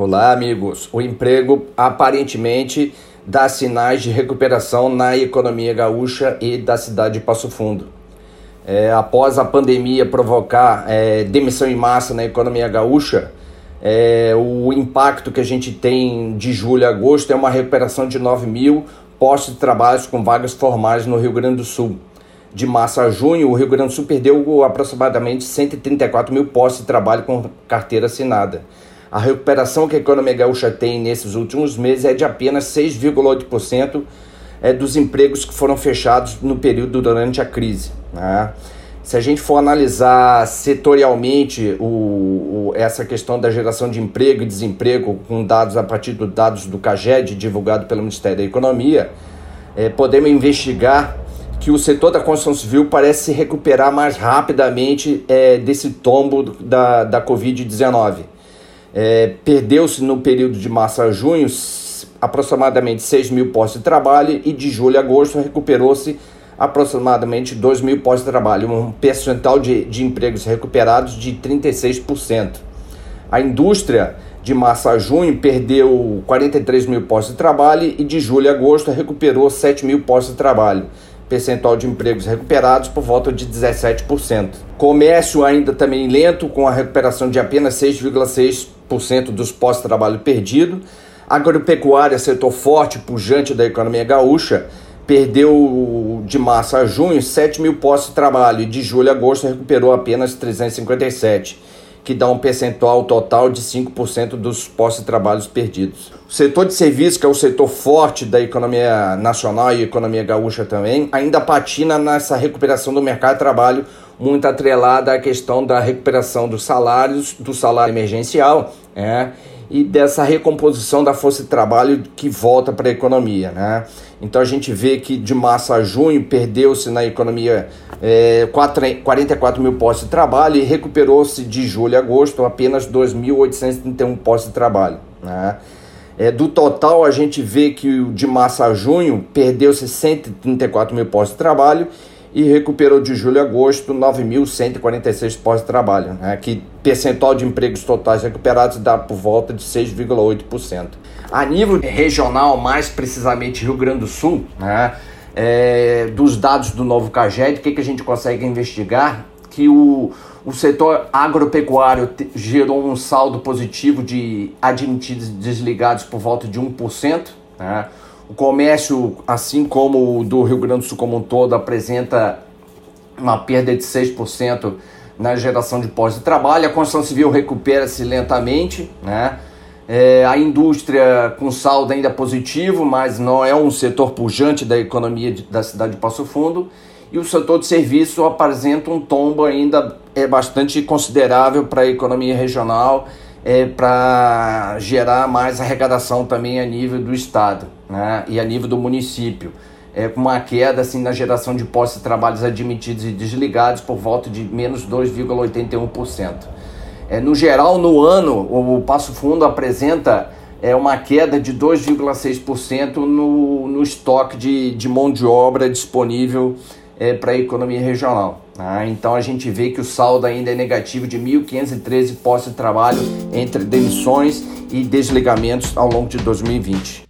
Olá, amigos. O emprego aparentemente dá sinais de recuperação na economia gaúcha e da cidade de Passo Fundo. É, após a pandemia provocar é, demissão em massa na economia gaúcha, é, o impacto que a gente tem de julho a agosto é uma recuperação de 9 mil postos de trabalho com vagas formais no Rio Grande do Sul. De março a junho, o Rio Grande do Sul perdeu aproximadamente 134 mil postos de trabalho com carteira assinada. A recuperação que a economia gaúcha tem nesses últimos meses é de apenas 6,8% é, dos empregos que foram fechados no período durante a crise. Né? Se a gente for analisar setorialmente o, o, essa questão da geração de emprego e desemprego com dados a partir dos dados do CAGED divulgado pelo Ministério da Economia, é, podemos investigar que o setor da construção civil parece se recuperar mais rapidamente é, desse tombo da, da Covid-19. É, Perdeu-se no período de março a junho aproximadamente 6 mil postos de trabalho e de julho a agosto recuperou-se aproximadamente 2 mil postos de trabalho, um percentual de, de empregos recuperados de 36%. A indústria de março a junho perdeu 43 mil postos de trabalho e de julho a agosto recuperou 7 mil postos de trabalho, percentual de empregos recuperados por volta de 17%. Comércio ainda também lento, com a recuperação de apenas 6,6% dos postos de trabalho perdido. Agropecuária, setor forte, pujante da economia gaúcha, perdeu de março a junho 7 mil postos de trabalho e de julho a agosto recuperou apenas 357 que dá um percentual total de 5% dos postos de trabalho perdidos. O setor de serviços, que é o setor forte da economia nacional e economia gaúcha também, ainda patina nessa recuperação do mercado de trabalho, muito atrelada à questão da recuperação dos salários, do salário emergencial, é, e dessa recomposição da força de trabalho que volta para a economia. Né? Então a gente vê que de março a junho perdeu-se na economia é, 44 mil postos de trabalho e recuperou-se de julho a agosto apenas 2.831 postos de trabalho. Né? É, do total, a gente vê que de março a junho perdeu-se 134 mil postos de trabalho e recuperou de julho a agosto 9.146 postos de trabalho, né, que percentual de empregos totais recuperados dá por volta de 6,8%. A nível regional, mais precisamente Rio Grande do Sul, né, é, dos dados do novo CAGED, o que, que a gente consegue investigar? Que o, o setor agropecuário gerou um saldo positivo de admitidos desligados por volta de 1%, né, o comércio, assim como o do Rio Grande do Sul como um todo, apresenta uma perda de 6% na geração de postos de trabalho. A construção civil recupera-se lentamente, né? É, a indústria com saldo ainda positivo, mas não é um setor pujante da economia de, da cidade de Passo Fundo. E o setor de serviço apresenta um tombo ainda é bastante considerável para a economia regional é, para gerar mais arrecadação também a nível do estado né, e a nível do município. É, com uma queda assim, na geração de postos de trabalhos admitidos e desligados por volta de menos 2,81%. É, no geral, no ano, o Passo Fundo apresenta é, uma queda de 2,6% no, no estoque de, de mão de obra disponível é, para a economia regional. Tá? Então a gente vê que o saldo ainda é negativo de 1.513 postos de trabalho entre demissões e desligamentos ao longo de 2020.